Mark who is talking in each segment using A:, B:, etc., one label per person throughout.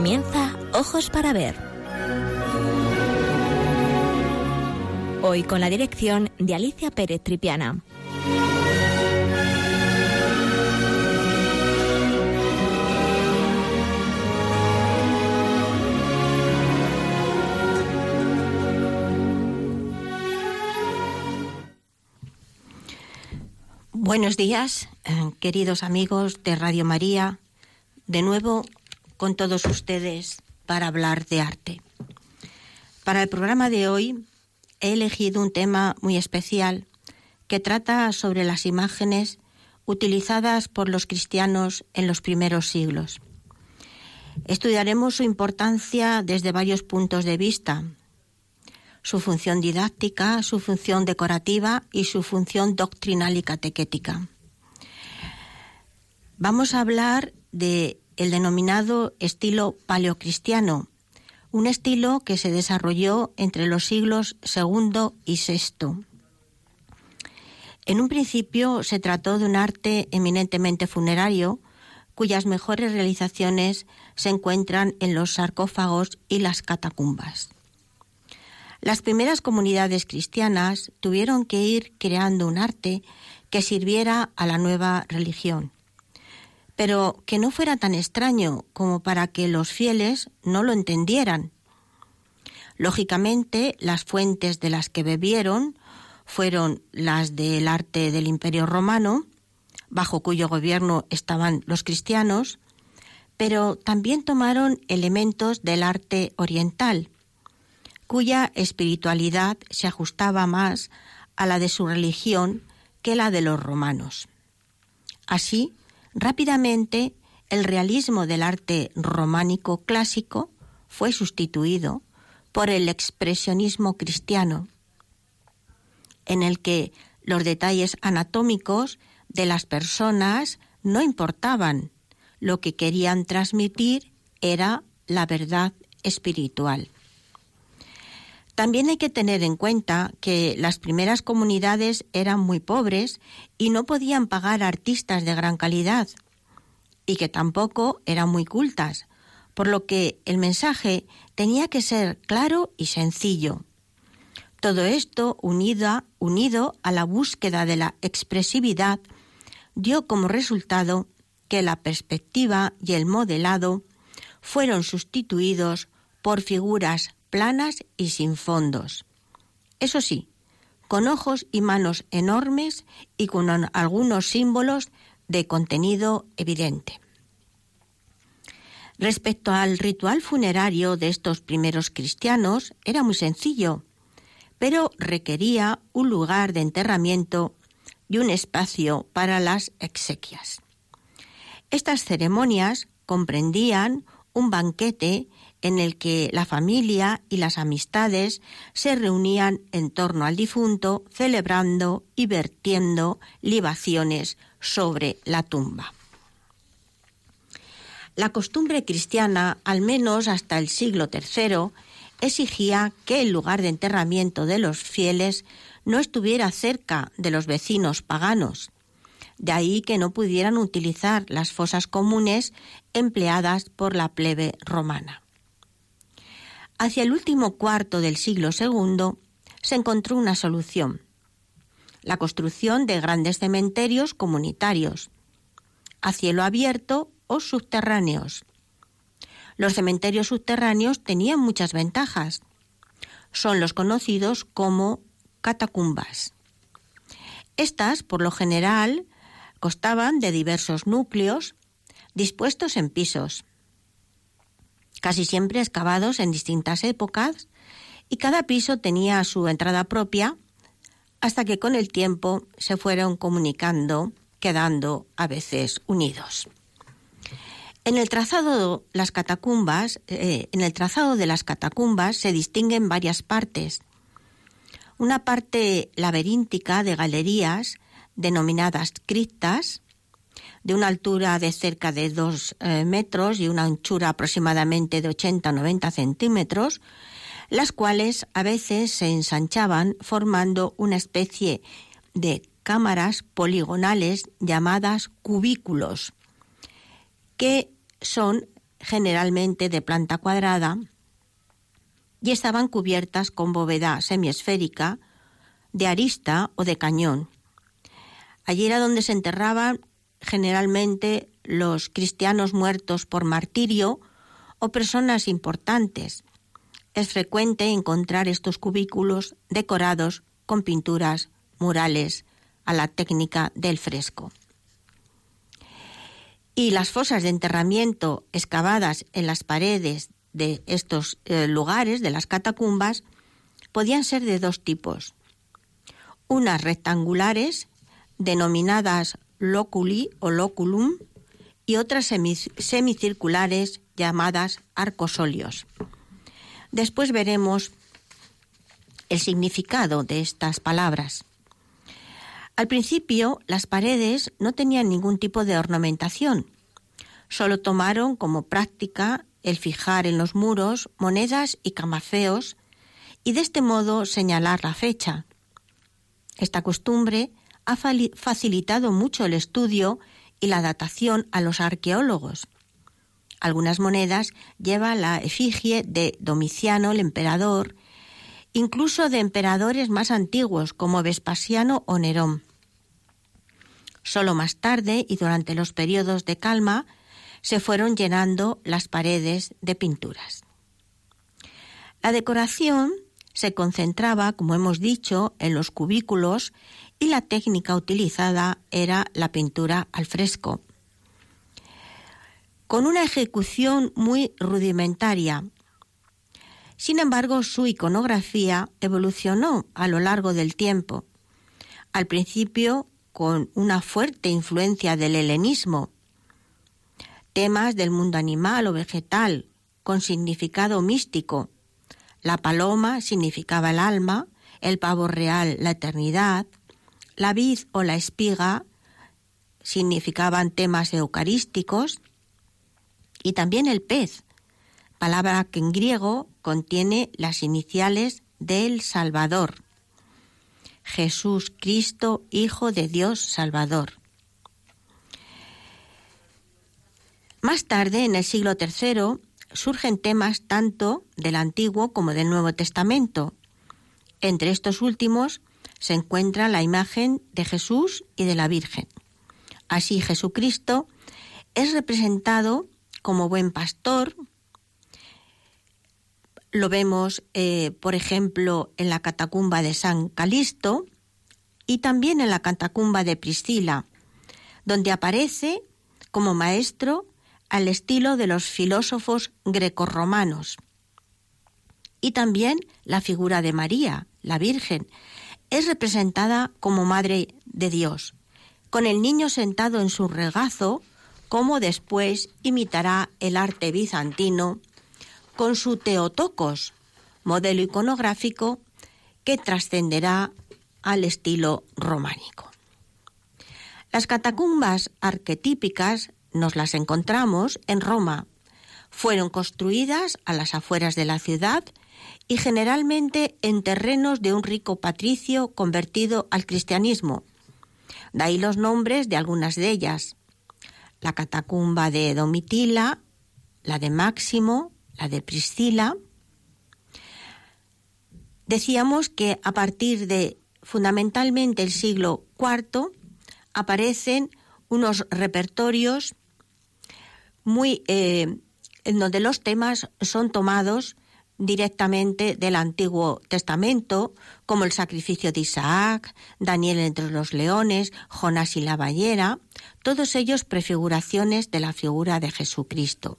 A: Comienza Ojos para Ver. Hoy con la dirección de Alicia Pérez Tripiana.
B: Buenos días, eh, queridos amigos de Radio María. De nuevo con todos ustedes para hablar de arte. Para el programa de hoy he elegido un tema muy especial que trata sobre las imágenes utilizadas por los cristianos en los primeros siglos. Estudiaremos su importancia desde varios puntos de vista, su función didáctica, su función decorativa y su función doctrinal y catequética. Vamos a hablar de el denominado estilo paleocristiano, un estilo que se desarrolló entre los siglos II y VI. En un principio se trató de un arte eminentemente funerario, cuyas mejores realizaciones se encuentran en los sarcófagos y las catacumbas. Las primeras comunidades cristianas tuvieron que ir creando un arte que sirviera a la nueva religión, pero que no fuera tan extraño como para que los fieles no lo entendieran. Lógicamente, las fuentes de las que bebieron fueron las del arte del Imperio Romano, bajo cuyo gobierno estaban los cristianos, pero también tomaron elementos del arte oriental, cuya espiritualidad se ajustaba más a la de su religión que la de los romanos. Así, rápidamente el realismo del arte románico clásico fue sustituido por el expresionismo cristiano, en el que los detalles anatómicos de las personas no importaban, lo que querían transmitir era la verdad espiritual. También hay que tener en cuenta que las primeras comunidades eran muy pobres y no podían pagar artistas de gran calidad y que tampoco eran muy cultas, por lo que el mensaje tenía que ser claro y sencillo. Todo esto unido, a la búsqueda de la expresividad dio como resultado que la perspectiva y el modelado fueron sustituidos por figuras planas y sin fondos. Eso sí, con ojos y manos enormes y con algunos símbolos de contenido evidente. Respecto al ritual funerario de estos primeros cristianos, era muy sencillo, pero requería un lugar de enterramiento y un espacio para las exequias. Estas ceremonias comprendían un banquete en el que la familia y las amistades se reunían en torno al difunto, celebrando y vertiendo libaciones sobre la tumba. La costumbre cristiana, al menos hasta el siglo III, exigía que el lugar de enterramiento de los fieles no estuviera cerca de los vecinos paganos, de ahí que no pudieran utilizar las fosas comunes empleadas por la plebe romana. Hacia el último cuarto del siglo II se encontró una solución, la construcción de grandes cementerios comunitarios, a cielo abierto o subterráneos. Los cementerios subterráneos tenían muchas ventajas. Son los conocidos como catacumbas. Estas, por lo general, constaban de diversos núcleos dispuestos en pisos casi siempre excavados en distintas épocas, y cada piso tenía su entrada propia, hasta que con el tiempo se fueron comunicando, quedando a veces unidos. En el trazado, las catacumbas, eh, en el trazado de las catacumbas se distinguen varias partes. Una parte laberíntica de galerías denominadas criptas, de una altura de cerca de dos eh, metros y una anchura aproximadamente de 80 o 90 centímetros, las cuales a veces se ensanchaban formando una especie de cámaras poligonales llamadas cubículos, que son generalmente de planta cuadrada, y estaban cubiertas con bóveda semiesférica, de arista o de cañón. Allí era donde se enterraban generalmente los cristianos muertos por martirio o personas importantes. Es frecuente encontrar estos cubículos decorados con pinturas, murales, a la técnica del fresco. Y las fosas de enterramiento excavadas en las paredes de estos eh, lugares, de las catacumbas, podían ser de dos tipos. Unas rectangulares, denominadas loculi o loculum, y otras semicirculares llamadas arcosolios. Después veremos el significado de estas palabras. Al principio, las paredes no tenían ningún tipo de ornamentación. Solo tomaron como práctica el fijar en los muros monedas y camafeos y de este modo señalar la fecha. Esta costumbre ha facilitado mucho el estudio y la datación a los arqueólogos. Algunas monedas llevan la efigie de Domiciano el emperador, incluso de emperadores más antiguos como Vespasiano o Nerón. Solo más tarde y durante los periodos de calma se fueron llenando las paredes de pinturas. La decoración se concentraba, como hemos dicho, en los cubículos y la técnica utilizada era la pintura al fresco. Con una ejecución muy rudimentaria. Sin embargo, su iconografía evolucionó a lo largo del tiempo. Al principio, con una fuerte influencia del helenismo, temas del mundo animal o vegetal con significado místico. La paloma significaba el alma, el pavo real la eternidad, la vid o la espiga significaban temas eucarísticos y también el pez, palabra que en griego contiene las iniciales del Salvador. Jesús Cristo, Hijo de Dios Salvador. Más tarde, en el siglo III, surgen temas tanto del Antiguo como del Nuevo Testamento. Entre estos últimos se encuentra la imagen de Jesús y de la Virgen. Así Jesucristo es representado como buen pastor. Lo vemos, eh, por ejemplo, en la catacumba de San Calisto y también en la catacumba de Priscila, donde aparece como maestro al estilo de los filósofos grecorromanos. Y también la figura de María, la Virgen, es representada como Madre de Dios, con el niño sentado en su regazo, como después imitará el arte bizantino, con su Teotocos, modelo iconográfico que trascenderá al estilo románico. Las catacumbas arquetípicas nos las encontramos en Roma. Fueron construidas a las afueras de la ciudad y generalmente en terrenos de un rico patricio convertido al cristianismo. De ahí los nombres de algunas de ellas. La catacumba de Domitila, la de Máximo, la de Priscila. Decíamos que a partir de fundamentalmente el siglo IV aparecen unos repertorios muy eh, en donde los temas son tomados directamente del Antiguo Testamento, como el sacrificio de Isaac, Daniel entre los leones, Jonás y la ballera, todos ellos prefiguraciones de la figura de Jesucristo.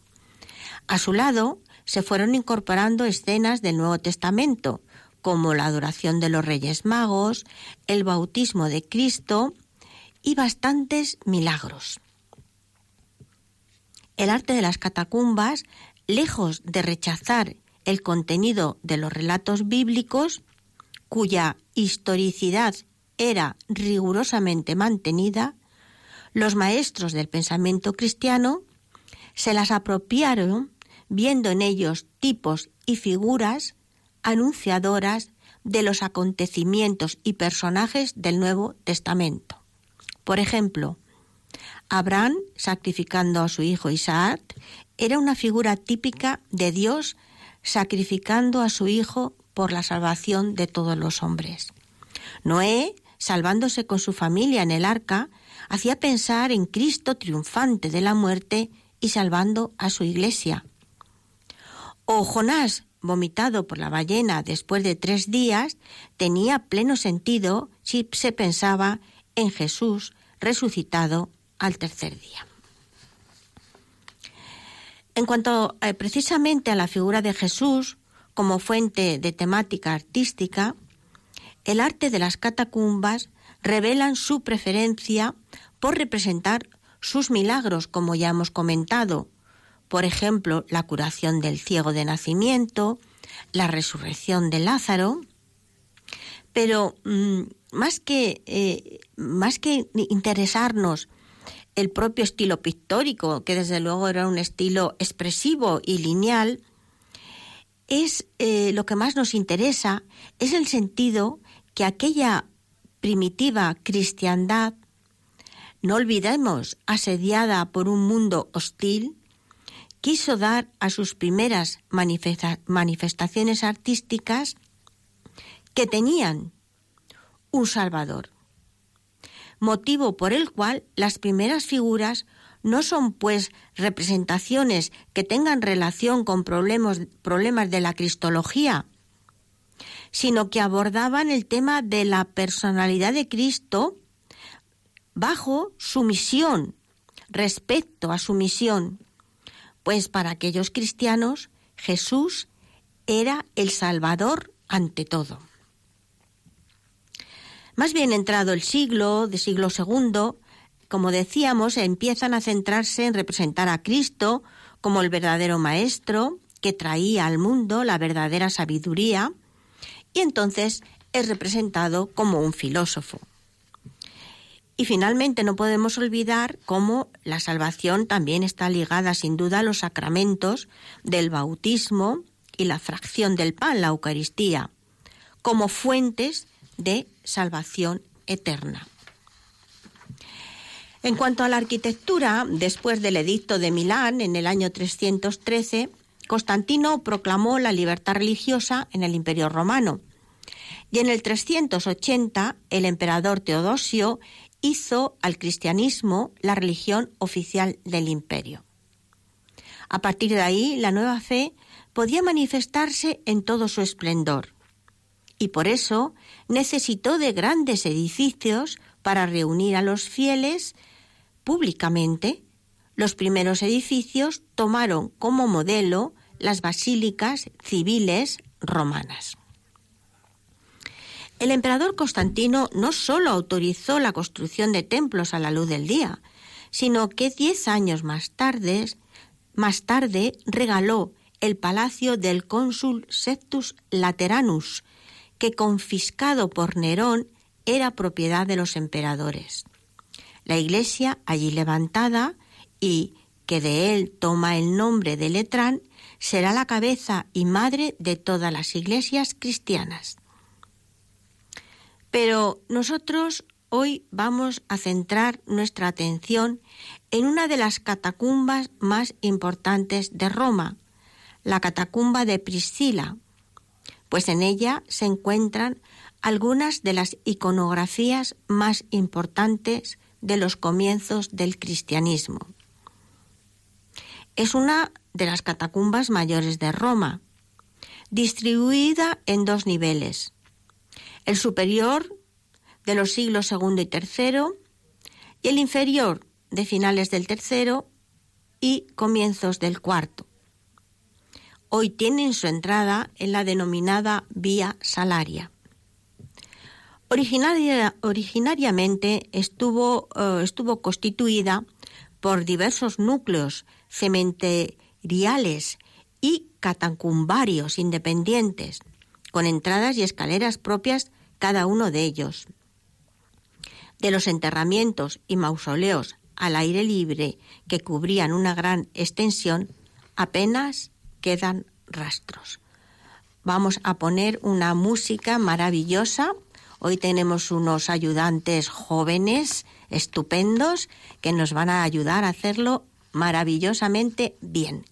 B: A su lado se fueron incorporando escenas del Nuevo Testamento, como la adoración de los Reyes Magos, el bautismo de Cristo y bastantes milagros. El arte de las catacumbas, lejos de rechazar el contenido de los relatos bíblicos, cuya historicidad era rigurosamente mantenida, los maestros del pensamiento cristiano se las apropiaron viendo en ellos tipos y figuras anunciadoras de los acontecimientos y personajes del Nuevo Testamento. Por ejemplo, Abraham, sacrificando a su hijo Isaac, era una figura típica de Dios sacrificando a su hijo por la salvación de todos los hombres. Noé, salvándose con su familia en el arca, hacía pensar en Cristo triunfante de la muerte y salvando a su iglesia. O Jonás, vomitado por la ballena después de tres días, tenía pleno sentido si se pensaba en Jesús resucitado al tercer día. En cuanto eh, precisamente a la figura de Jesús como fuente de temática artística, el arte de las catacumbas revelan su preferencia por representar sus milagros, como ya hemos comentado, por ejemplo, la curación del ciego de nacimiento, la resurrección de Lázaro, pero mm, más, que, eh, más que interesarnos el propio estilo pictórico, que desde luego era un estilo expresivo y lineal, es eh, lo que más nos interesa, es el sentido que aquella primitiva cristiandad, no olvidemos, asediada por un mundo hostil, quiso dar a sus primeras manifestaciones artísticas que tenían un Salvador motivo por el cual las primeras figuras no son pues representaciones que tengan relación con problemas, problemas de la cristología, sino que abordaban el tema de la personalidad de Cristo bajo su misión, respecto a su misión, pues para aquellos cristianos Jesús era el Salvador ante todo. Más bien entrado el siglo, de siglo II, como decíamos, empiezan a centrarse en representar a Cristo como el verdadero maestro que traía al mundo la verdadera sabiduría y entonces es representado como un filósofo. Y finalmente no podemos olvidar cómo la salvación también está ligada sin duda a los sacramentos del bautismo y la fracción del pan, la Eucaristía, como fuentes de salvación eterna. En cuanto a la arquitectura, después del edicto de Milán en el año 313, Constantino proclamó la libertad religiosa en el Imperio Romano. Y en el 380, el emperador Teodosio hizo al cristianismo la religión oficial del imperio. A partir de ahí, la nueva fe podía manifestarse en todo su esplendor y por eso necesitó de grandes edificios para reunir a los fieles públicamente. Los primeros edificios tomaron como modelo las basílicas civiles romanas. El emperador Constantino no solo autorizó la construcción de templos a la luz del día, sino que diez años más tarde, más tarde regaló el palacio del cónsul Septus Lateranus, que confiscado por Nerón era propiedad de los emperadores. La iglesia allí levantada y que de él toma el nombre de Letrán, será la cabeza y madre de todas las iglesias cristianas. Pero nosotros hoy vamos a centrar nuestra atención en una de las catacumbas más importantes de Roma, la catacumba de Priscila, pues en ella se encuentran algunas de las iconografías más importantes de los comienzos del cristianismo. Es una de las catacumbas mayores de Roma, distribuida en dos niveles. El superior de los siglos II y III y el inferior de finales del III y comienzos del IV hoy tienen su entrada en la denominada Vía Salaria. originariamente estuvo, eh, estuvo constituida por diversos núcleos cementeriales y catacumbarios independientes, con entradas y escaleras propias cada uno de ellos. De los enterramientos y mausoleos al aire libre que cubrían una gran extensión, apenas quedan rastros. Vamos a poner una música maravillosa. Hoy tenemos unos ayudantes jóvenes estupendos que nos van a ayudar a hacerlo maravillosamente bien.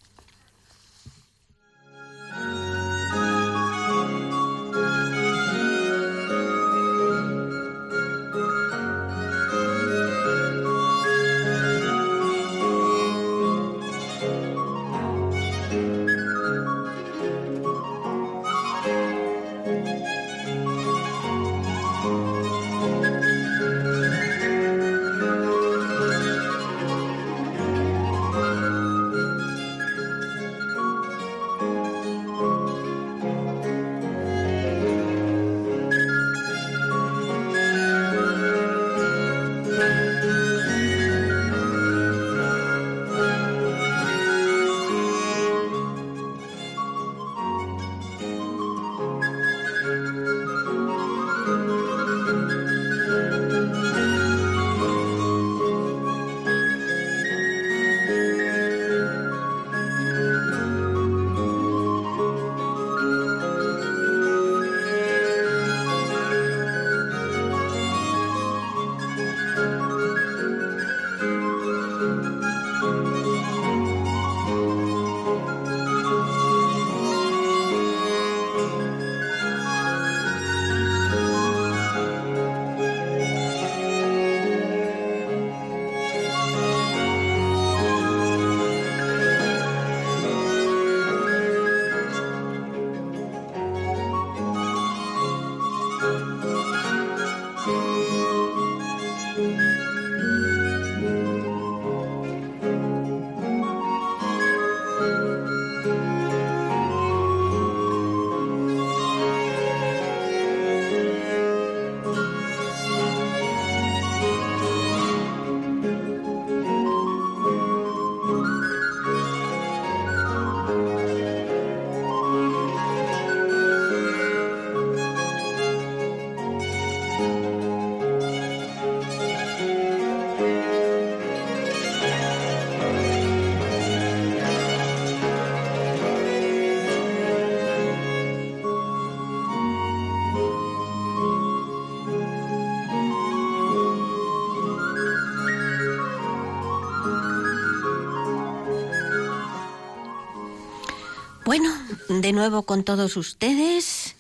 B: Bueno, de nuevo con todos ustedes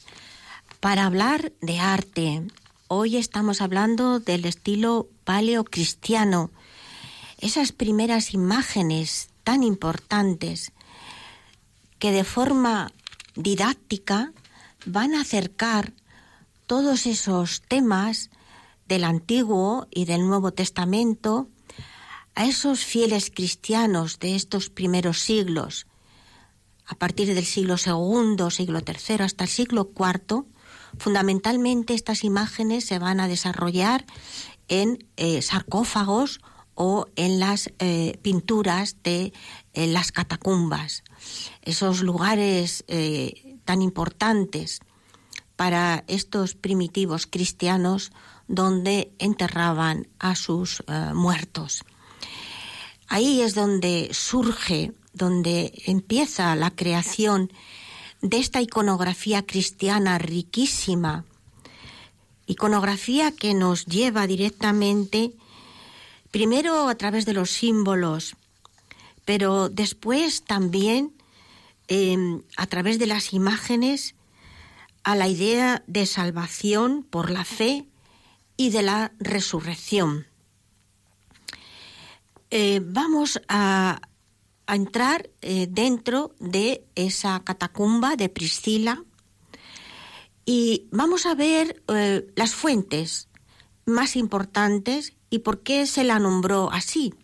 B: para hablar de arte. Hoy estamos hablando del estilo paleocristiano, esas primeras imágenes tan importantes que de forma didáctica van a acercar todos esos temas del Antiguo y del Nuevo Testamento a esos fieles cristianos de estos primeros siglos a partir del siglo II, siglo III hasta el siglo IV, fundamentalmente estas imágenes se van a desarrollar en eh, sarcófagos o en las eh, pinturas de eh, las catacumbas, esos lugares tan importantes para estos primitivos cristianos donde enterraban a sus muertos. Ahí es donde surge donde empieza la creación de esta iconografía cristiana riquísima, iconografía que nos lleva directamente, primero a través de los símbolos, pero después también em, a través de las imágenes a la idea de salvación por la fe y de la resurrección. Eh, vamos a, a entrar eh, dentro de esa catacumba de Priscila y vamos a ver eh, las fuentes más importantes y por qué se la nombró así.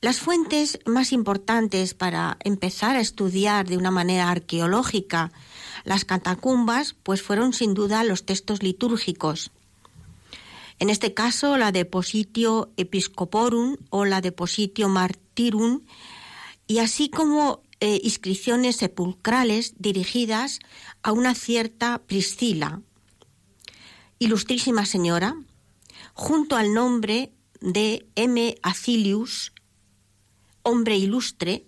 B: Las fuentes más importantes para empezar a estudiar de una manera arqueológica las catacumbas, pues fueron sin duda los textos litúrgicos. En este caso, la Depositio Episcoporum o la Depositio Martyrum y así como eh, inscripciones sepulcrales dirigidas a una cierta Priscila, ilustrísima señora, junto al nombre de M. Acilius, hombre ilustre,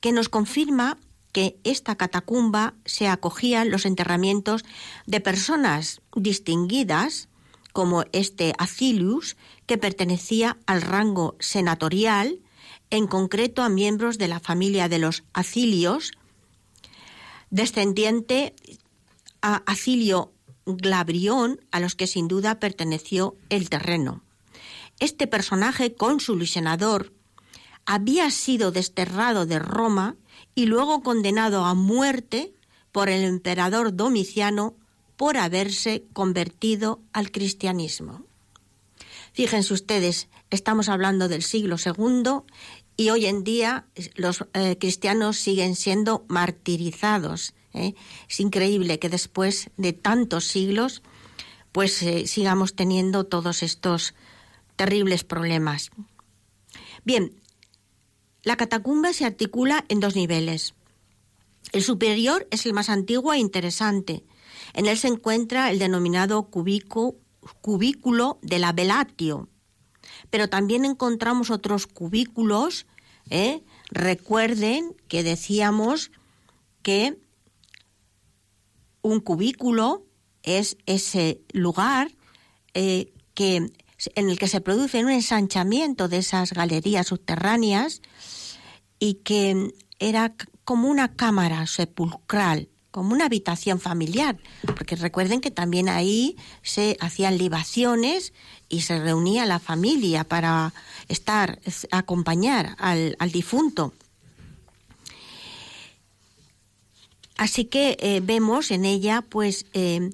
B: que nos confirma que esta catacumba se acogía en los enterramientos de personas distinguidas como este Acilius, que pertenecía al rango senatorial, en concreto a miembros de la familia de los Acilios, descendiente a Acilio Glabrión, a los que sin duda perteneció el terreno. Este personaje, cónsul y senador, había sido desterrado de Roma y luego condenado a muerte por el emperador Domiciano por haberse convertido al cristianismo. Fíjense ustedes, estamos hablando del siglo II y hoy en día los eh, cristianos siguen siendo martirizados. ¿eh? Es increíble que después de tantos siglos pues eh, sigamos teniendo todos estos terribles problemas. Bien, la catacumba se articula en dos niveles. El superior es el más antiguo e interesante. En él se encuentra el denominado cubículo de la Velatio. Pero también encontramos otros cubículos. ¿eh? Recuerden que decíamos que un cubículo es ese lugar eh, que, en el que se produce un ensanchamiento de esas galerías subterráneas y que era como una cámara sepulcral, como una habitación familiar, porque recuerden que también ahí se hacían libaciones y se reunía la familia para estar, acompañar al, difunto. Así que eh, vemos en ella, pues, eh,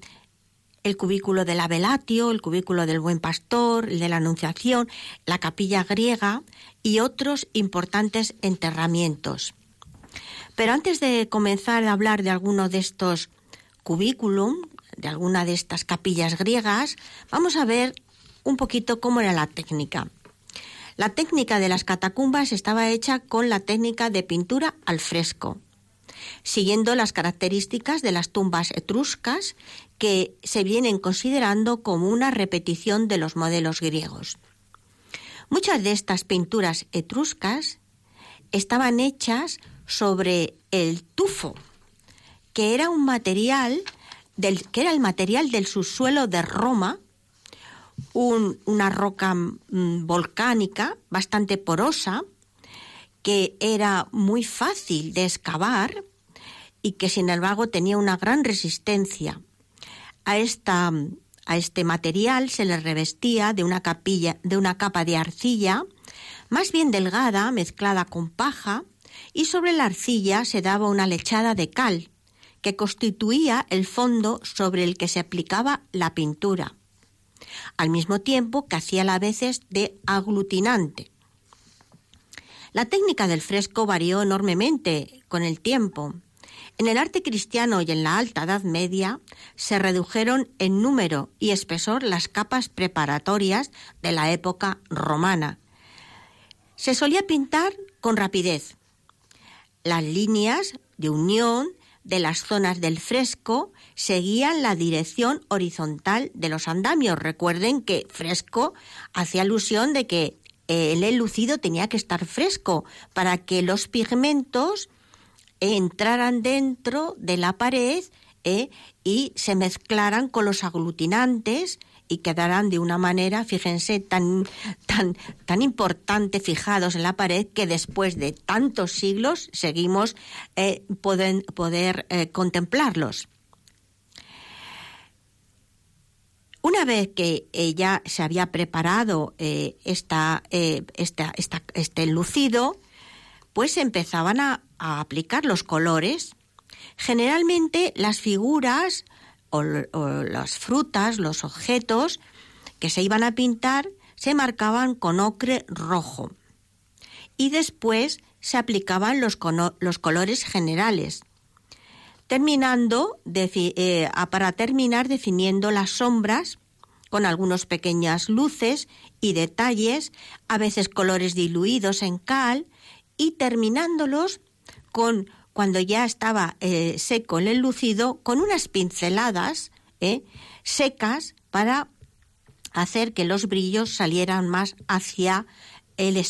B: el cubículo del Abelatio, el cubículo del Buen Pastor, el de la Anunciación, la capilla griega y otros importantes enterramientos. Pero antes de comenzar a hablar de alguno de estos cubículum, de alguna de estas capillas griegas, vamos a ver un poquito cómo era la técnica. La técnica de las catacumbas estaba hecha con la técnica de pintura al fresco, siguiendo las características de las tumbas etruscas que se vienen considerando como una repetición de los modelos griegos. Muchas de estas pinturas etruscas estaban hechas sobre el tufo, que era un material del, que era el material del subsuelo de Roma, una roca mm, volcánica bastante porosa, que era muy fácil de excavar y que sin embargo tenía una gran resistencia. A, esta, a este material se le revestía de una capilla, de una capa de arcilla, más bien delgada, mezclada con paja, y sobre la arcilla se daba una lechada de cal, que constituía el fondo sobre el que se aplicaba la pintura, al mismo tiempo que hacía a veces de aglutinante. La técnica del fresco varió enormemente con el tiempo. En el arte cristiano y en la Alta Edad Media se redujeron en número y espesor las capas preparatorias de la época romana. Se solía pintar con rapidez, las líneas de unión de las zonas del fresco seguían la dirección horizontal de los andamios. Recuerden que fresco hace alusión de que el lucido tenía que estar fresco para que los pigmentos entraran dentro de la pared eh, y se mezclaran con los aglutinantes y quedarán de una manera, fíjense, tan, tan, tan importante fijados en la pared que después de tantos siglos seguimos eh, poder eh, contemplarlos. Una vez que ya se había preparado eh, esta, este lucido, pues empezaban a aplicar los colores. Generalmente las figuras o, las frutas, los objetos que se iban a pintar se marcaban con ocre rojo. Y después se aplicaban los, los colores generales, terminando eh, para terminar definiendo las sombras con algunas pequeñas luces y detalles, a veces colores diluidos en cal, y terminándolos con cuando ya estaba eh, seco el lucido, con unas pinceladas eh, secas para hacer que los brillos salieran más hacia el,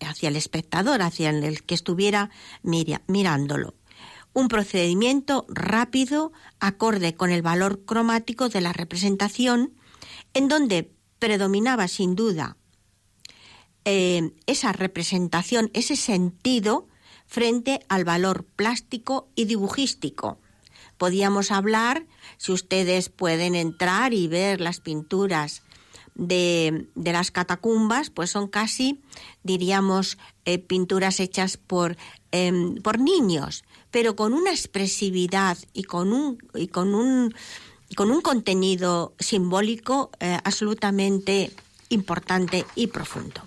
B: hacia el espectador, hacia el que estuviera mirándolo. Un procedimiento rápido, acorde con el valor cromático de la representación en donde predominaba sin duda eh, esa representación, ese sentido frente al valor plástico y dibujístico. Podíamos hablar, si ustedes pueden entrar y ver las pinturas de, las catacumbas, pues son casi, diríamos, eh, pinturas hechas por, em, por niños, pero con una expresividad y con un, y con un, con un contenido simbólico eh, absolutamente importante y profundo.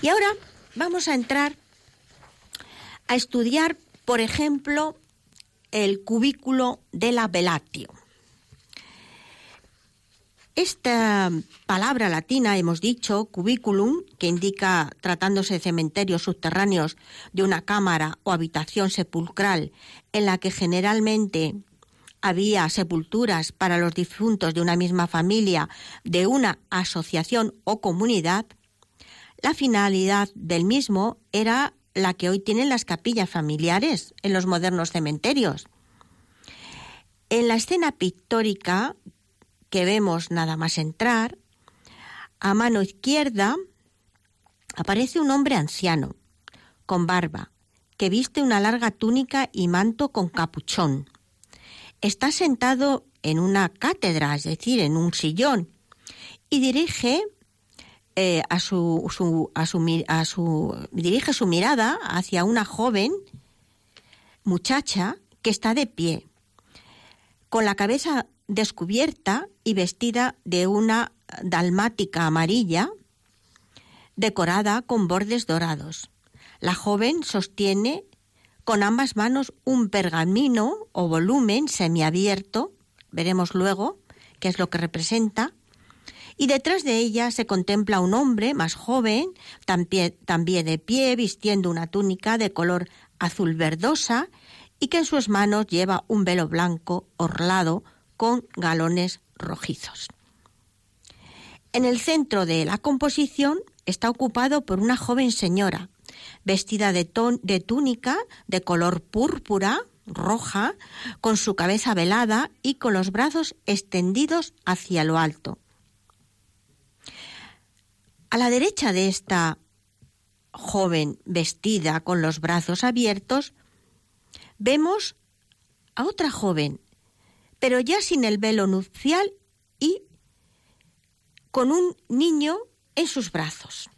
B: Y ahora vamos a entrar a estudiar, por ejemplo, el cubículo de la velatio. Esta palabra latina, hemos dicho, cubiculum, que indica, tratándose de cementerios subterráneos, de una cámara o habitación sepulcral en la que generalmente había sepulturas para los difuntos de una misma familia, de una asociación o comunidad, la finalidad del mismo era la que hoy tienen las capillas familiares en los modernos cementerios. En la escena pictórica que vemos nada más entrar, a mano izquierda aparece un hombre anciano, con barba, que viste una larga túnica y manto con capuchón. Está sentado en una cátedra, es decir, en un sillón, y dirige eh, a su, a su, a su, dirige su mirada hacia una joven muchacha que está de pie, con la cabeza descubierta y vestida de una dalmática amarilla decorada con bordes dorados. La joven sostiene con ambas manos un pergamino o volumen semiabierto, veremos luego qué es lo que representa, y detrás de ella se contempla un hombre más joven, también de pie, vistiendo una túnica de color azul verdosa y que en sus manos lleva un velo blanco orlado con galones rojizos. En el centro de la composición está ocupado por una joven señora, vestida de, de túnica de color púrpura, roja, con su cabeza velada y con los brazos extendidos hacia lo alto. A la derecha de esta joven vestida con los brazos abiertos, vemos a otra joven pero ya sin el velo nupcial y con un niño en sus brazos.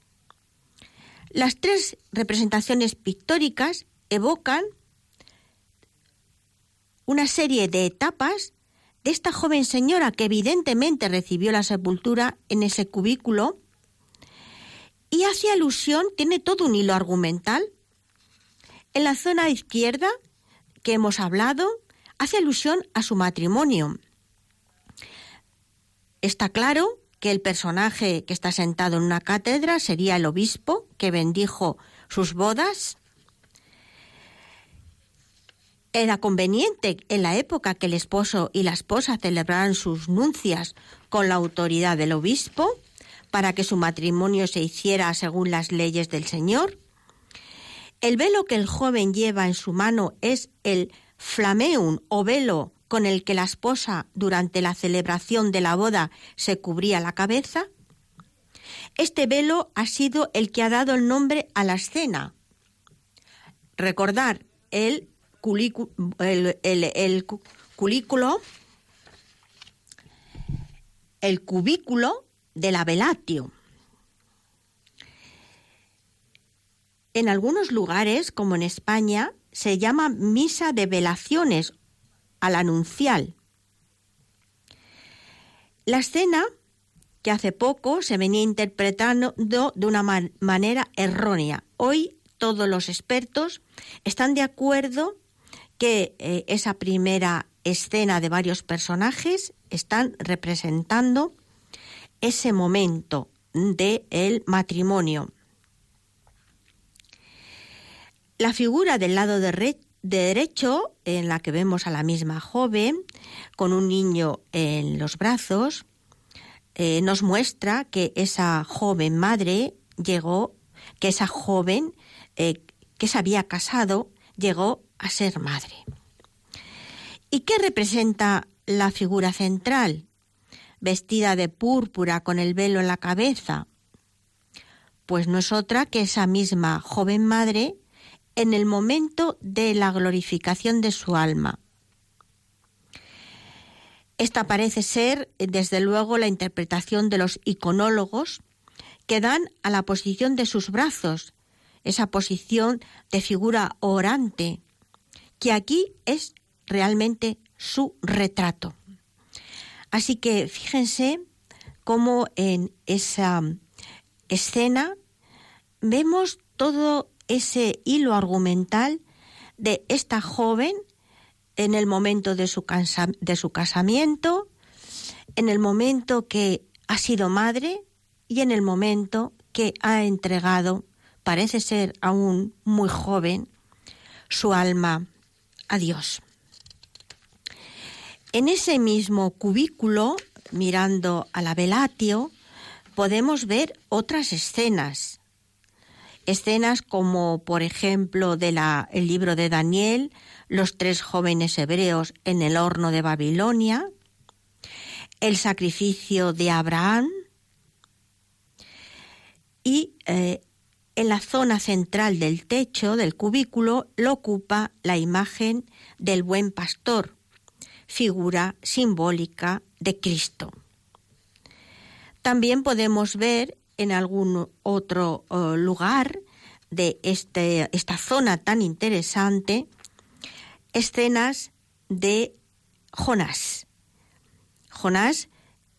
B: Las tres representaciones pictóricas evocan una serie de etapas de esta joven señora que evidentemente recibió la sepultura en ese cubículo y hace alusión, tiene todo un hilo argumental. En la zona izquierda que hemos hablado, hace alusión a su matrimonio. Está claro que el personaje que está sentado en una cátedra sería el obispo que bendijo sus bodas. Era conveniente en la época que el esposo y la esposa celebraran sus nuncias con la autoridad del obispo para que su matrimonio se hiciera según las leyes del Señor. El velo que el joven lleva en su mano es el flameum o velo con el que la esposa durante la celebración de la boda se cubría la cabeza. Este velo ha sido el que ha dado el nombre a la escena. Recordar el, el, el culículo, el cubículo de la velatio. En algunos lugares, como en España, se llama misa de velaciones al anuncial. La escena que hace poco se venía interpretando de una manera errónea. Hoy todos los expertos están de acuerdo que eh, esa primera escena de varios personajes están representando ese momento del el matrimonio. La figura del lado de, derecho, en la que vemos a la misma joven, con un niño en los brazos, eh, nos muestra que esa joven madre llegó, que esa joven eh, que se había casado llegó a ser madre. ¿Y qué representa la figura central? Vestida de púrpura con el velo en la cabeza? Pues no es otra que esa misma joven madre en el momento de la glorificación de su alma. Esta parece ser, desde luego, la interpretación de los iconólogos que dan a la posición de sus brazos, esa posición de figura orante, que aquí es realmente su retrato. Así que fíjense cómo en esa escena vemos todo ese hilo argumental de esta joven en el momento de su, de su casamiento, en el momento que ha sido madre y en el momento que ha entregado, parece ser aún muy joven, su alma a Dios. En ese mismo cubículo, mirando a la Velatio, podemos ver otras escenas. Escenas como, por ejemplo, del el libro de Daniel, los tres jóvenes hebreos en el horno de Babilonia, el sacrificio de Abraham y eh, en la zona central del techo del cubículo lo ocupa la imagen del buen pastor, figura simbólica de Cristo. También podemos ver en algún otro eh, lugar de este, esta zona tan interesante escenas de Jonás. Jonás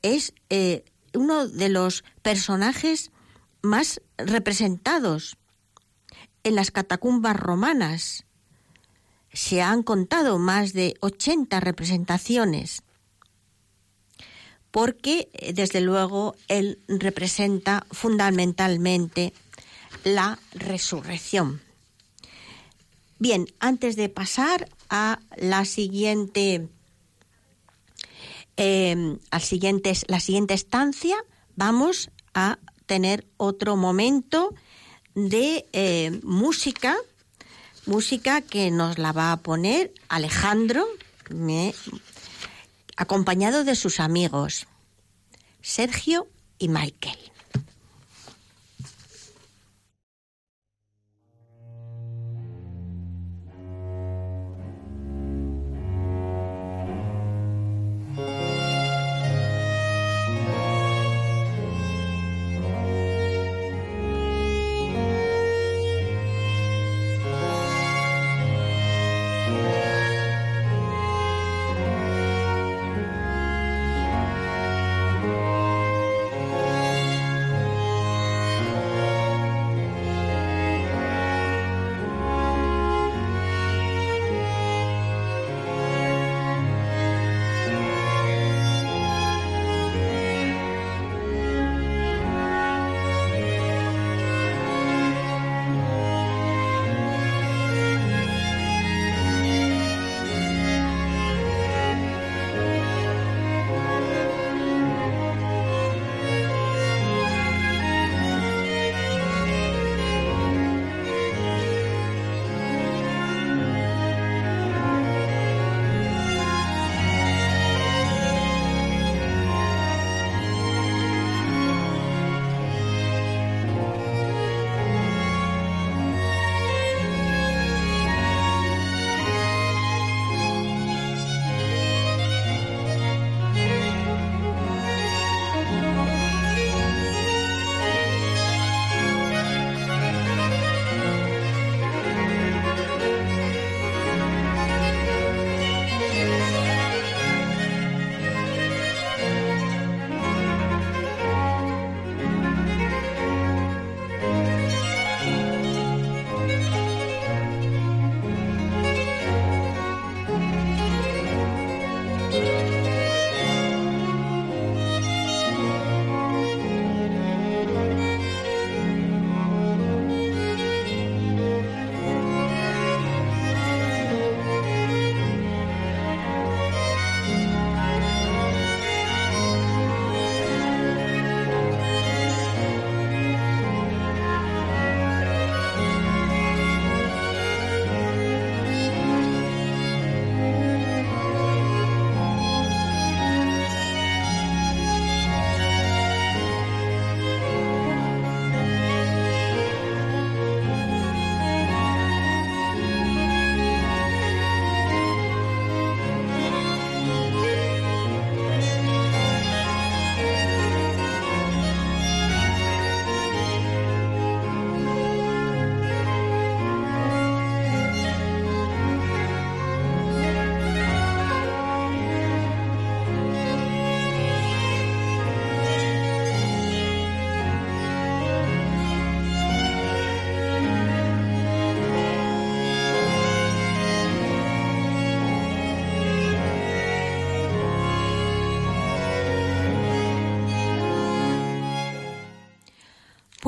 B: es eh, uno de los personajes más representados en las catacumbas romanas se han contado más de 80 representaciones, porque eh, desde luego él representa fundamentalmente la resurrección. Bien, antes de pasar a la siguiente, eh, siguiente, la siguiente estancia, vamos a tener otro momento de eh, música música que nos la va a poner Alejandro, acompañado de sus amigos Sergio y Michael.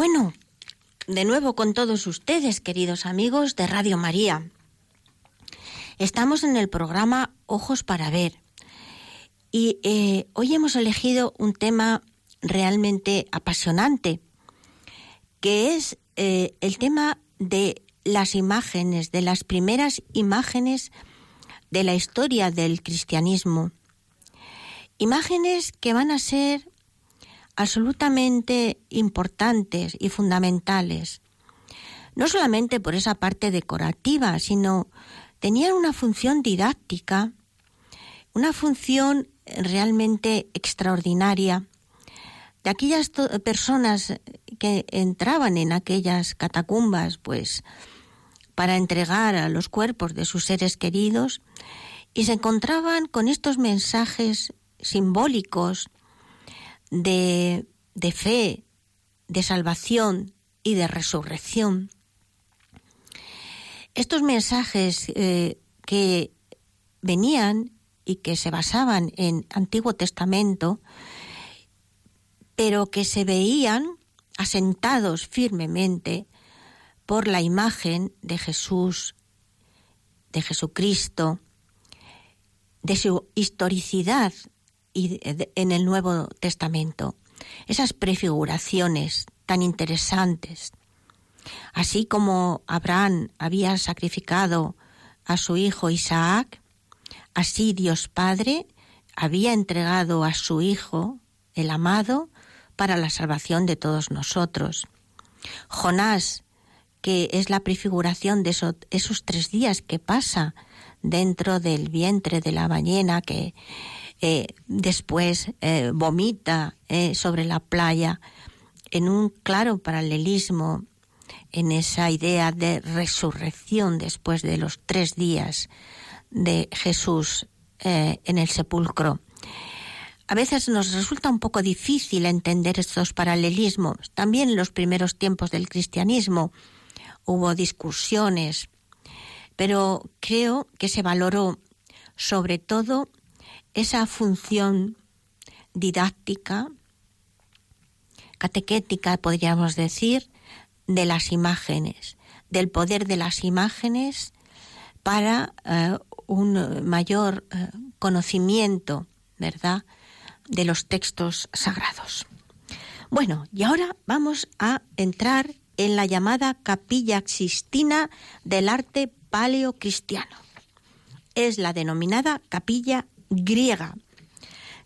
B: Bueno, de nuevo con todos ustedes, queridos amigos de Radio María. Estamos en el programa Ojos para Ver y eh, hoy hemos elegido un tema realmente apasionante, que es eh, el tema de las imágenes, de las primeras imágenes de la historia del cristianismo. Imágenes que van a ser absolutamente importantes y fundamentales, no solamente por esa parte decorativa, sino tenían una función didáctica, una función realmente extraordinaria. De aquellas personas que entraban en aquellas catacumbas, pues, para entregar a los cuerpos de sus seres queridos, y se encontraban con estos mensajes simbólicos de, de fe, de salvación y de resurrección. Estos mensajes eh, que venían y que se basaban en Antiguo Testamento, pero que se veían asentados firmemente por la imagen de Jesús, de Jesucristo, de su historicidad en el Nuevo Testamento, esas prefiguraciones tan interesantes. Así como Abraham había sacrificado a su hijo Isaac, así Dios Padre había entregado a su hijo, el amado, para la salvación de todos nosotros. Jonás, que es la prefiguración de esos, tres días que pasa dentro del vientre de la ballena, que eh, después eh, vomita eh, sobre la playa, en un claro paralelismo en esa idea de resurrección después de los tres días de Jesús en el sepulcro. A veces nos resulta un poco difícil entender estos paralelismos. También en los primeros tiempos del cristianismo hubo discusiones, pero creo que se valoró sobre todo esa función didáctica, catequética, podríamos decir, de las imágenes, del poder de las imágenes para eh, un mayor eh, conocimiento, ¿verdad?, de los textos sagrados. Bueno, y ahora vamos a entrar en la llamada Capilla Sistina del arte paleocristiano. Es la denominada Capilla griega.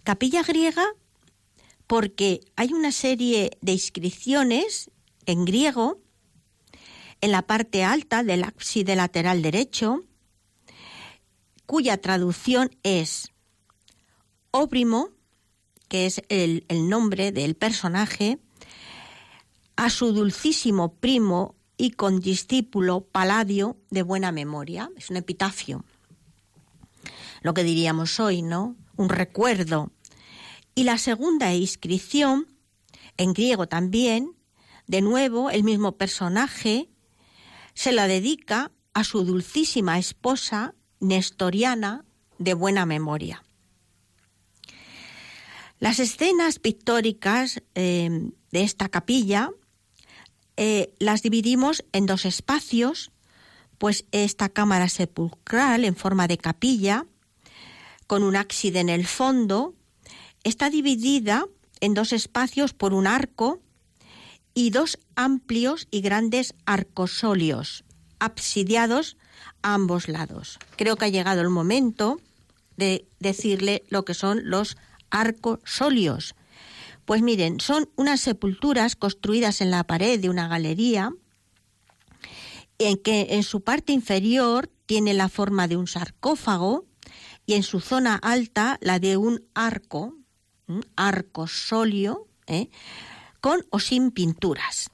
B: Capilla griega porque hay una serie de inscripciones en griego en la parte alta del ábside lateral derecho, cuya traducción es Oprimo, que es el, el nombre del personaje, a su dulcísimo primo y condiscípulo Paladio de buena memoria. Es un epitafio lo que diríamos hoy, ¿no? Un recuerdo. Y la segunda inscripción, en griego también, de nuevo el mismo personaje, se la dedica a su dulcísima esposa nestoriana de buena memoria. Las escenas pictóricas eh, de esta capilla eh, las dividimos en dos espacios, pues esta cámara sepulcral en forma de capilla con un ábside en el fondo, está dividida en dos espacios por un arco y dos amplios y grandes arcosolios, absidiados a ambos lados. Creo que ha llegado el momento de decirle lo que son los arcosolios. Pues miren, son unas sepulturas construidas en la pared de una galería en que en su parte inferior tiene la forma de un sarcófago y en su zona alta la de un arco, un arco ¿eh? con o sin pinturas.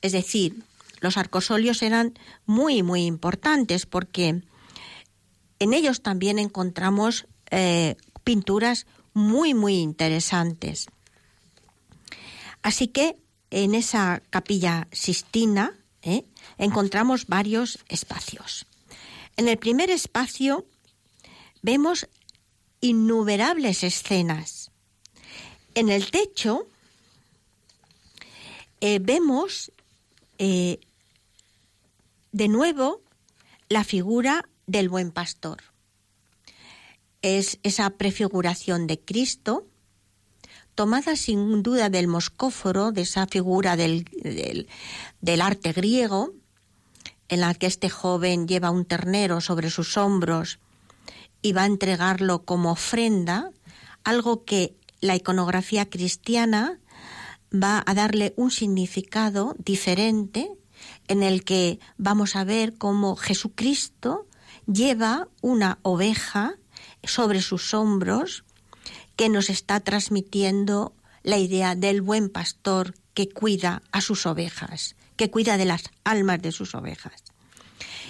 B: Es decir, los arcosolios eran muy, muy importantes porque en ellos también encontramos eh, pinturas muy, muy interesantes. Así que en esa capilla sistina ¿eh? encontramos varios espacios. En el primer espacio vemos innumerables escenas. En el techo eh, vemos eh, de nuevo la figura del buen pastor. Es esa prefiguración de Cristo, tomada sin duda del moscóforo, de esa figura del, del arte griego, en la que este joven lleva un ternero sobre sus hombros y va a entregarlo como ofrenda, algo que la iconografía cristiana va a darle un significado diferente en el que vamos a ver cómo Jesucristo lleva una oveja sobre sus hombros que nos está transmitiendo la idea del buen pastor que cuida a sus ovejas, que cuida de las almas de sus ovejas.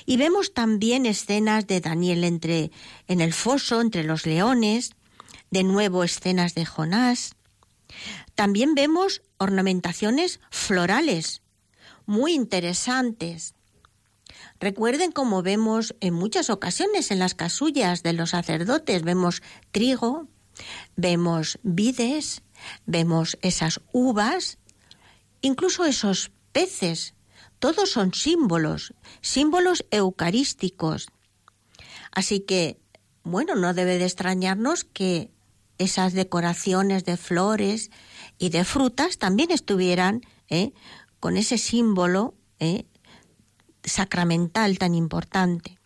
B: Y vemos también escenas de Daniel entre en el foso entre los leones, de nuevo escenas de Jonás. También vemos ornamentaciones florales muy interesantes. Recuerden como vemos en muchas ocasiones en las casullas de los sacerdotes, vemos trigo, vemos vides, vemos esas uvas, incluso esos peces, todos son símbolos, símbolos eucarísticos. Así que, bueno, no debe de extrañarnos que esas decoraciones de flores y de frutas también estuvieran ¿eh? con ese símbolo ¿eh? sacramental tan importante.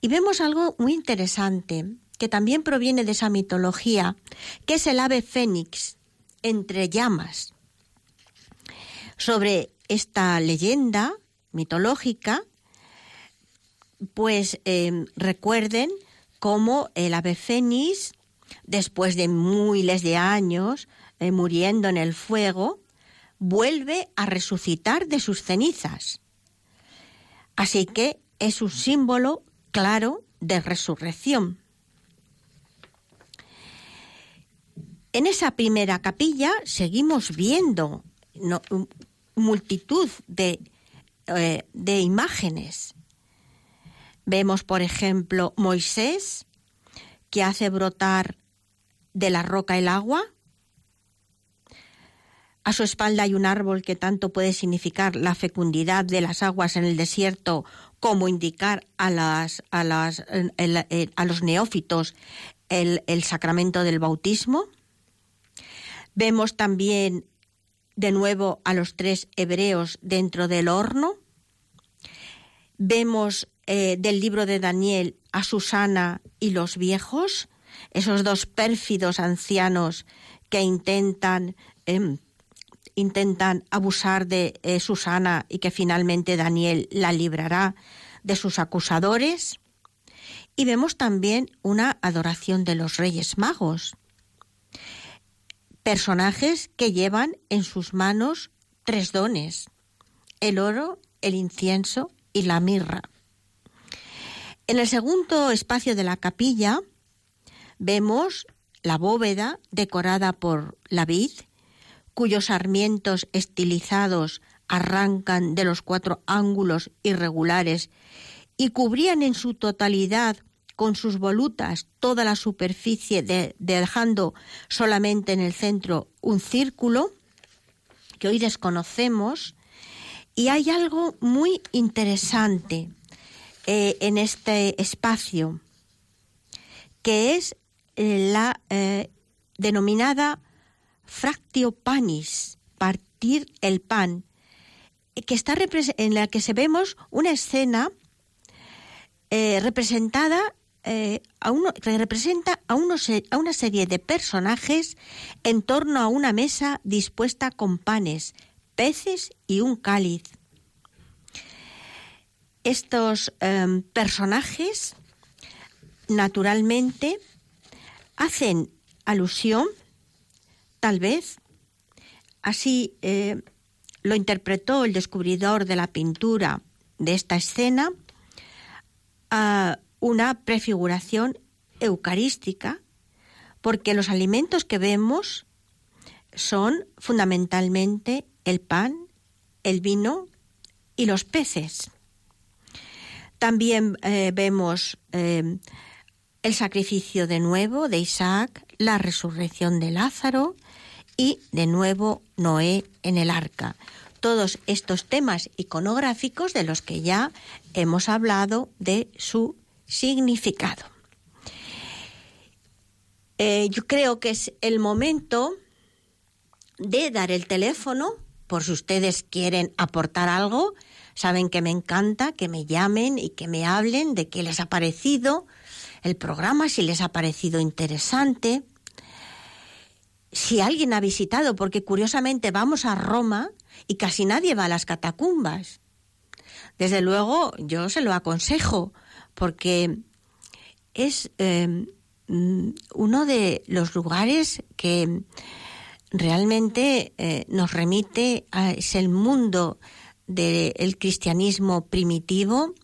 B: Y vemos algo muy interesante que también proviene de esa mitología, que es el ave fénix entre llamas. Sobre esta leyenda mitológica, pues eh, recuerden cómo el ave fénix después de miles de años eh, muriendo en el fuego, vuelve a resucitar de sus cenizas. Así que es un símbolo claro de resurrección. En esa primera capilla seguimos viendo multitud de, eh, de imágenes. Vemos, por ejemplo, Moisés, que hace brotar de la roca el agua. A su espalda hay un árbol que tanto puede significar la fecundidad de las aguas en el desierto como indicar a, las, a, las, a los neófitos el, el sacramento del bautismo. Vemos también de nuevo a los tres hebreos dentro del horno. Vemos eh, del libro de Daniel a Susana y los viejos esos dos pérfidos ancianos que intentan, em, intentan abusar de eh, Susana y que finalmente Daniel la librará de sus acusadores. Y vemos también una adoración de los Reyes Magos, personajes que llevan en sus manos tres dones, el oro, el incienso y la mirra. En el segundo espacio de la capilla vemos la bóveda decorada por la vid, cuyos sarmientos estilizados arrancan de los cuatro ángulos irregulares y cubrían en su totalidad con sus volutas toda la superficie, dejando solamente en el centro un círculo que hoy desconocemos. Y hay algo muy interesante eh, en este espacio, que es la eh, denominada fractio panis, partir el pan, que está en la que se vemos una escena eh, representada eh, a representa a, a una serie de personajes en torno a una mesa dispuesta con panes, peces y un cáliz. Estos em, personajes, naturalmente, hacen alusión, tal vez, así eh, lo interpretó el descubridor de la pintura de esta escena, a una prefiguración eucarística, porque los alimentos que vemos son fundamentalmente el pan, el vino y los peces. También eh, vemos eh, el sacrificio de nuevo de Isaac, la resurrección de Lázaro y de nuevo Noé en el arca. Todos estos temas iconográficos de los que ya hemos hablado de su significado. Eh, yo creo que es el momento de dar el teléfono, por si ustedes quieren aportar algo, saben que me encanta que me llamen y que me hablen de qué les ha parecido el programa, si les ha parecido interesante, si alguien ha visitado, porque curiosamente vamos a Roma y casi nadie va a las catacumbas. Desde luego yo se lo aconsejo, porque es eh, uno de los lugares que realmente eh, nos remite a es el mundo del cristianismo primitivo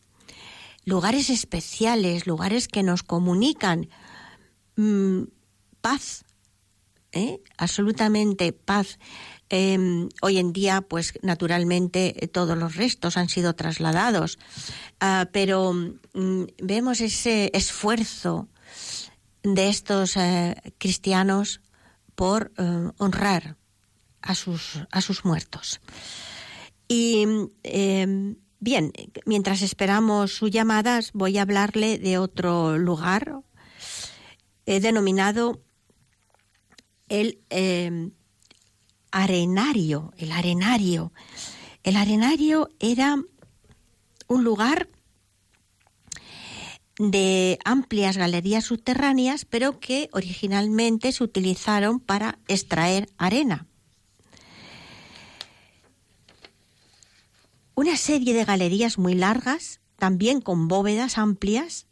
B: lugares especiales, lugares que nos comunican mm, paz, ¿eh? absolutamente paz. Em, hoy en día, pues naturalmente todos los restos han sido trasladados, ah, pero mm, vemos ese esfuerzo de estos eh, cristianos por eh, honrar a sus, a sus muertos. Y em, Bien, mientras esperamos sus llamadas, voy a hablarle de otro lugar denominado el em, arenario. El arenario. El arenario era un lugar de amplias galerías subterráneas, pero que originalmente se utilizaron para extraer arena. una serie de galerías muy largas, también con bóvedas amplias,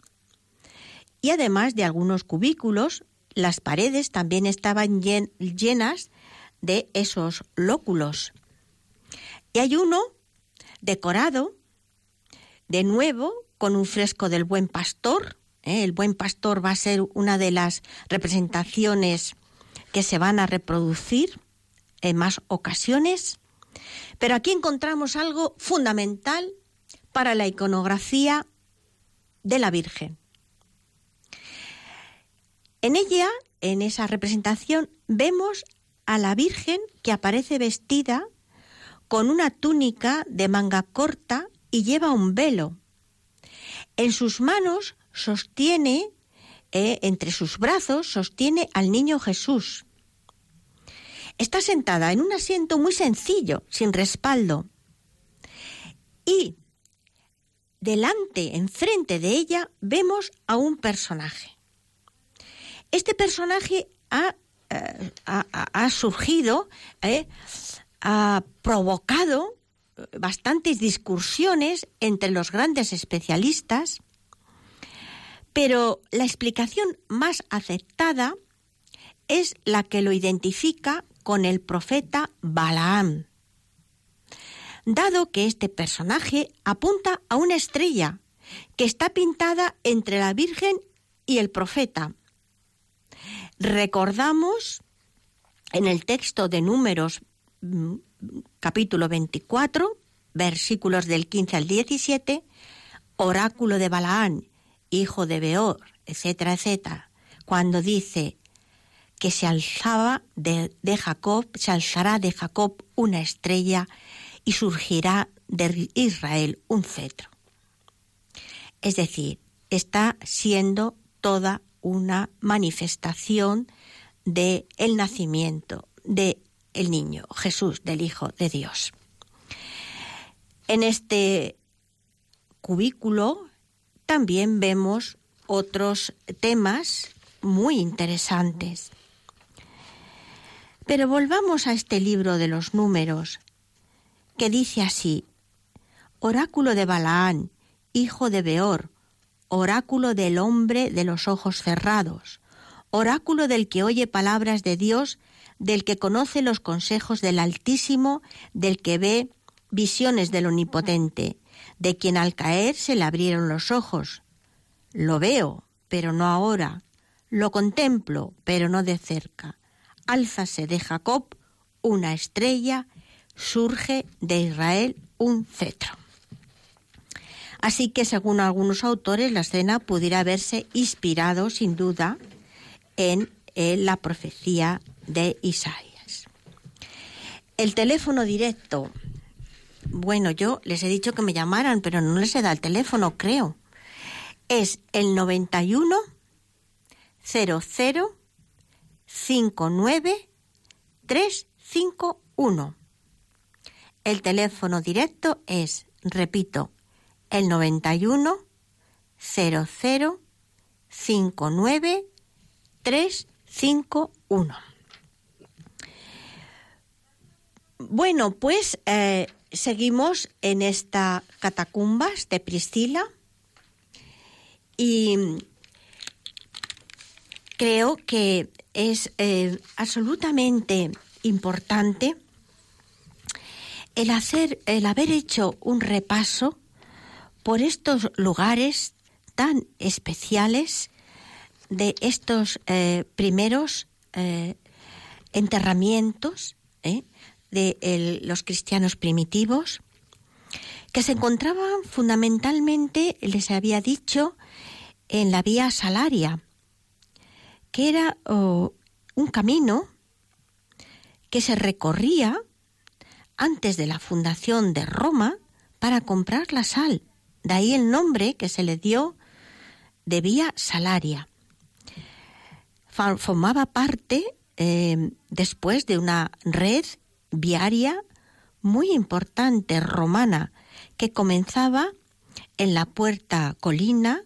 B: y además de algunos cubículos, las paredes también estaban llenas de esos lóculos. Y hay uno decorado, de nuevo, con un fresco del buen pastor. ¿eh? El buen pastor va a ser una de las representaciones que se van a reproducir en más ocasiones. Pero aquí encontramos algo fundamental para la iconografía de la Virgen. En ella, en esa representación, vemos a la Virgen que aparece vestida con una túnica de manga corta y lleva un velo. En sus manos sostiene, eh, entre sus brazos, sostiene al niño Jesús. Está sentada en un asiento muy sencillo, sin respaldo. Y delante, enfrente de ella, vemos a un personaje. Este personaje ha, eh, surgido, eh, ha provocado bastantes discusiones entre los grandes especialistas, pero la explicación más aceptada es la que lo identifica con el profeta Balaam, dado que este personaje apunta a una estrella que está pintada entre la Virgen y el profeta. Recordamos en el texto de Números mm, capítulo 24, versículos del 15 al 17, oráculo de Balaán, hijo de Beor, etcétera, etcétera, cuando dice, que se alzaba de, Jacob, se alzará de Jacob una estrella y surgirá de Israel un cetro. Es decir, está siendo toda una manifestación de el nacimiento de el niño Jesús del Hijo de Dios. En este cubículo también vemos otros temas muy interesantes. Pero volvamos a este libro de los números, que dice así, Oráculo de Balaán, hijo de Beor, oráculo del hombre de los ojos cerrados, oráculo del que oye palabras de Dios, del que conoce los consejos del Altísimo, del que ve visiones del Omnipotente, de quien al caer se le abrieron los ojos. Lo veo, pero no ahora. Lo contemplo, pero no de cerca álzase de Jacob una estrella, surge de Israel un cetro. Así que, según algunos autores, la escena pudiera haberse inspirado, sin duda, en, la profecía de Isaías. El teléfono directo. Bueno, yo les he dicho que me llamaran, pero no les he dado el teléfono, creo. Es el 91 00 59 351. El teléfono directo es, repito, el 91 00 59 351. Bueno, pues eh, seguimos en esta catacumbas de Priscila y creo que es eh, absolutamente importante el hacer, el haber hecho un repaso por estos lugares tan especiales de estos eh, primeros eh, enterramientos de los cristianos primitivos, que se encontraban fundamentalmente, les había dicho, en la vía salaria, que era un camino que se recorría antes de la fundación de Roma para comprar la sal. De ahí el nombre que se le dio de vía salaria. Formaba parte eh, después de una red viaria muy importante romana que comenzaba en la puerta colina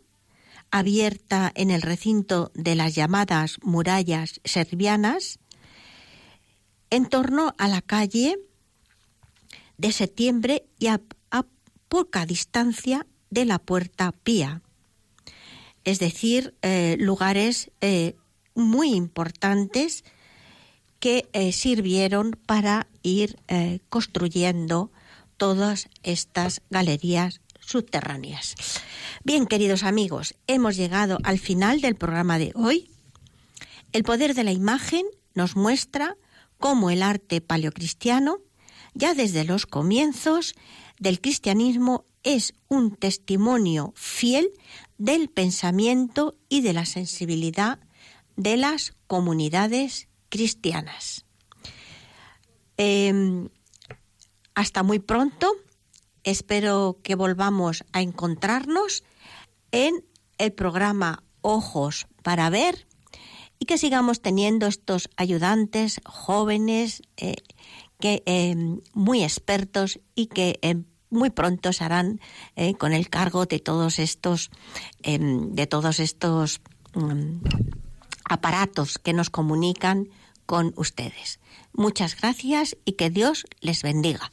B: abierta en el recinto de las llamadas murallas serbianas en torno a la calle de septiembre y a, poca distancia de la puerta pía, es decir, eh, lugares eh, muy importantes que eh, sirvieron para ir construyendo todas estas galerías subterráneas. Bien, queridos amigos, hemos llegado al final del programa de hoy. El poder de la imagen nos muestra cómo el arte paleocristiano, ya desde los comienzos del cristianismo, es un testimonio fiel del pensamiento y de la sensibilidad de las comunidades cristianas. Em, hasta muy pronto Espero que volvamos a encontrarnos en el programa Ojos para Ver y que sigamos teniendo estos ayudantes jóvenes eh, que eh, muy expertos y que eh, muy pronto se harán con el cargo de todos estos de todos estos mm, aparatos que nos comunican con ustedes. Muchas gracias y que Dios les bendiga.